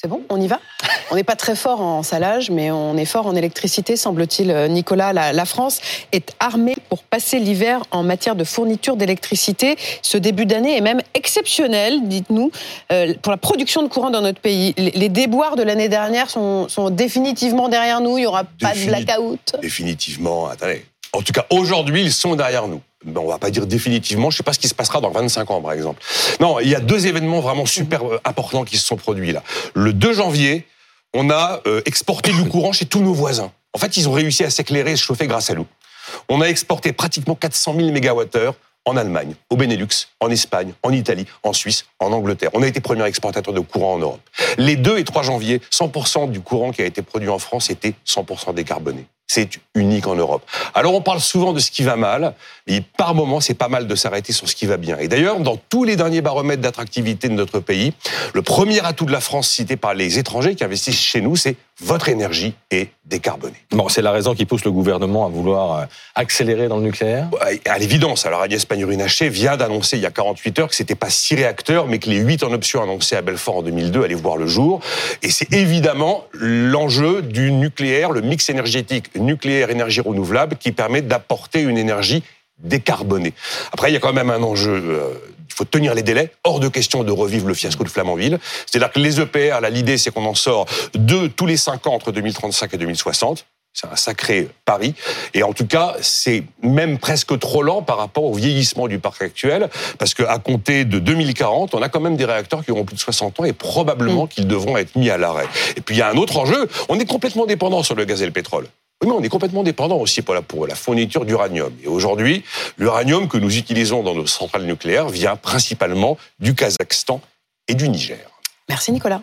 C'est bon, on y va On n'est pas très fort en salage, mais on est fort en électricité, semble-t-il. Euh, Nicolas, la, France est armée pour passer l'hiver en matière de fourniture d'électricité. Ce début d'année est même exceptionnel, dites-nous, euh, pour la production de courant dans notre pays. Les déboires de l'année dernière sont, définitivement derrière nous. Il n'y aura pas de blackout. Définitivement, attendez. En tout cas, aujourd'hui, ils sont derrière nous. On on va pas dire définitivement, je sais pas ce qui se passera dans 25 ans, par exemple. Non, il y a deux événements vraiment super euh, importants qui se sont produits là. Le 2 janvier, on a euh, exporté du courant chez tous nos voisins. En fait, ils ont réussi à s'éclairer et se chauffer grâce à nous. On a exporté pratiquement 400 000 mégawattheures en Allemagne, au Benelux, en Espagne, en Italie, en Suisse, en Angleterre. On a été premier exportateur de courant en Europe. Les 2 et 3 janvier, 100% du courant qui a été produit en France était 100% décarboné. C'est unique en Europe. Alors on parle souvent de ce qui va mal, mais par moment c'est pas mal de s'arrêter sur ce qui va bien. Et d'ailleurs, dans tous les derniers baromètres d'attractivité de notre pays, le premier atout de la France cité par les étrangers qui investissent chez nous, c'est votre énergie est décarbonée. Bon, c'est la raison qui pousse le gouvernement à vouloir euh, accélérer dans le nucléaire? À l'évidence. Alors Agnès Pannier-Runacher vient d'annoncer il y a 48 heures que c'était pas six réacteurs, mais que les huit en option annoncés à Belfort en 2002 allaient voir le jour. Et c'est évidemment l'enjeu du nucléaire, le mix énergétique nucléaire, énergie renouvelable, qui permet d'apporter une énergie décarbonée. Après, il y a quand même un enjeu. Il faut tenir les délais. Hors de question de revivre le fiasco de Flamanville. C'est-à-dire que les EPR, l'idée, c'est qu'on en sort deux tous les cinq ans entre 2035 et 2060. C'est un sacré pari. Et en tout cas, c'est même presque trop lent par rapport au vieillissement du parc actuel, parce qu'à compter de 2040, on a quand même des réacteurs qui auront plus de 60 ans et probablement mm. qu'ils devront être mis à l'arrêt. Et puis il y a un autre enjeu, on est complètement dépendant sur le gaz et le pétrole. Oui, mais on est complètement dépendant aussi pour la, pour la fourniture d'uranium. Et aujourd'hui, l'uranium que nous utilisons dans nos centrales nucléaires vient principalement du Kazakhstan et du Niger. Merci Nicolas.